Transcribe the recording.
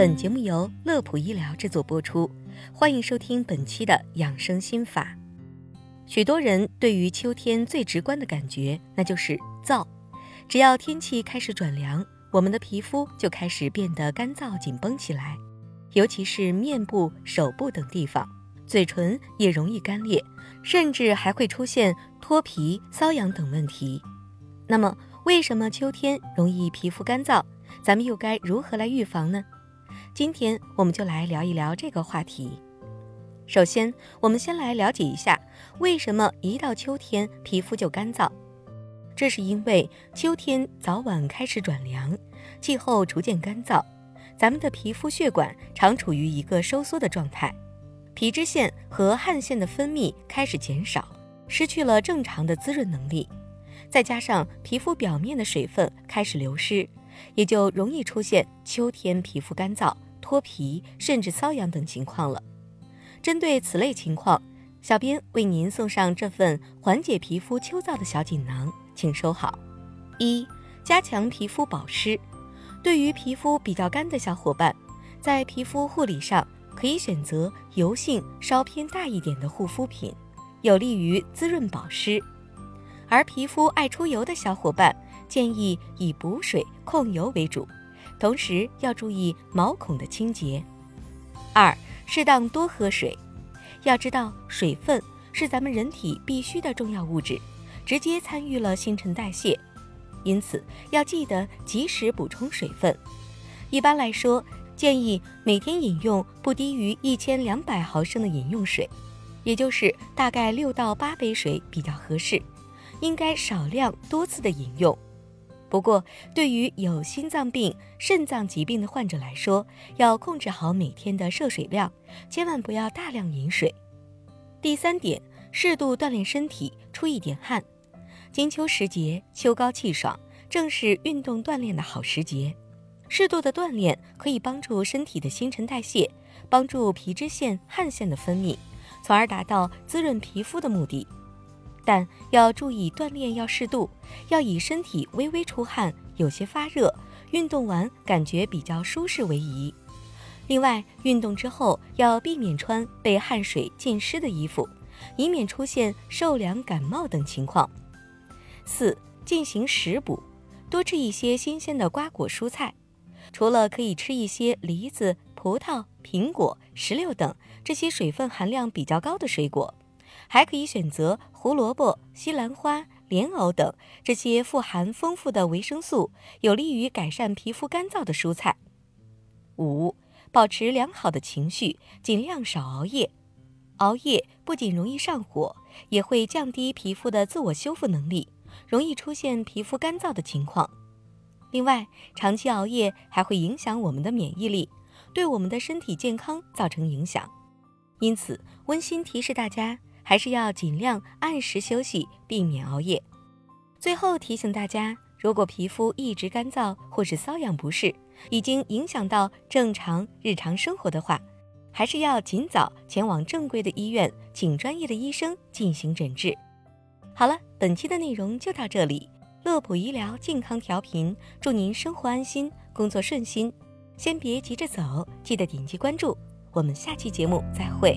本节目由乐普医疗制作播出，欢迎收听本期的养生心法。许多人对于秋天最直观的感觉，那就是燥。只要天气开始转凉，我们的皮肤就开始变得干燥紧绷起来，尤其是面部、手部等地方，嘴唇也容易干裂，甚至还会出现脱皮、瘙痒等问题。那么，为什么秋天容易皮肤干燥？咱们又该如何来预防呢？今天我们就来聊一聊这个话题。首先，我们先来了解一下为什么一到秋天皮肤就干燥。这是因为秋天早晚开始转凉，气候逐渐干燥，咱们的皮肤血管常处于一个收缩的状态，皮脂腺和汗腺的分泌开始减少，失去了正常的滋润能力，再加上皮肤表面的水分开始流失。也就容易出现秋天皮肤干燥、脱皮，甚至瘙痒等情况了。针对此类情况，小编为您送上这份缓解皮肤秋燥的小锦囊，请收好。一、加强皮肤保湿。对于皮肤比较干的小伙伴，在皮肤护理上可以选择油性稍偏大一点的护肤品，有利于滋润保湿。而皮肤爱出油的小伙伴，建议以补水控油为主，同时要注意毛孔的清洁。二、适当多喝水。要知道，水分是咱们人体必需的重要物质，直接参与了新陈代谢，因此要记得及时补充水分。一般来说，建议每天饮用不低于一千两百毫升的饮用水，也就是大概六到八杯水比较合适，应该少量多次的饮用。不过，对于有心脏病、肾脏疾病的患者来说，要控制好每天的摄水量，千万不要大量饮水。第三点，适度锻炼身体，出一点汗。金秋时节，秋高气爽，正是运动锻炼的好时节。适度的锻炼可以帮助身体的新陈代谢，帮助皮脂腺、汗腺的分泌，从而达到滋润皮肤的目的。但要注意锻炼要适度，要以身体微微出汗、有些发热、运动完感觉比较舒适为宜。另外，运动之后要避免穿被汗水浸湿的衣服，以免出现受凉感冒等情况。四、进行食补，多吃一些新鲜的瓜果蔬菜，除了可以吃一些梨子、葡萄、苹果、石榴等这些水分含量比较高的水果。还可以选择胡萝卜、西兰花、莲藕等这些富含丰富的维生素、有利于改善皮肤干燥的蔬菜。五、保持良好的情绪，尽量少熬夜。熬夜不仅容易上火，也会降低皮肤的自我修复能力，容易出现皮肤干燥的情况。另外，长期熬夜还会影响我们的免疫力，对我们的身体健康造成影响。因此，温馨提示大家。还是要尽量按时休息，避免熬夜。最后提醒大家，如果皮肤一直干燥或是瘙痒不适，已经影响到正常日常生活的话，还是要尽早前往正规的医院，请专业的医生进行诊治。好了，本期的内容就到这里。乐普医疗健康调频，祝您生活安心，工作顺心。先别急着走，记得点击关注。我们下期节目再会。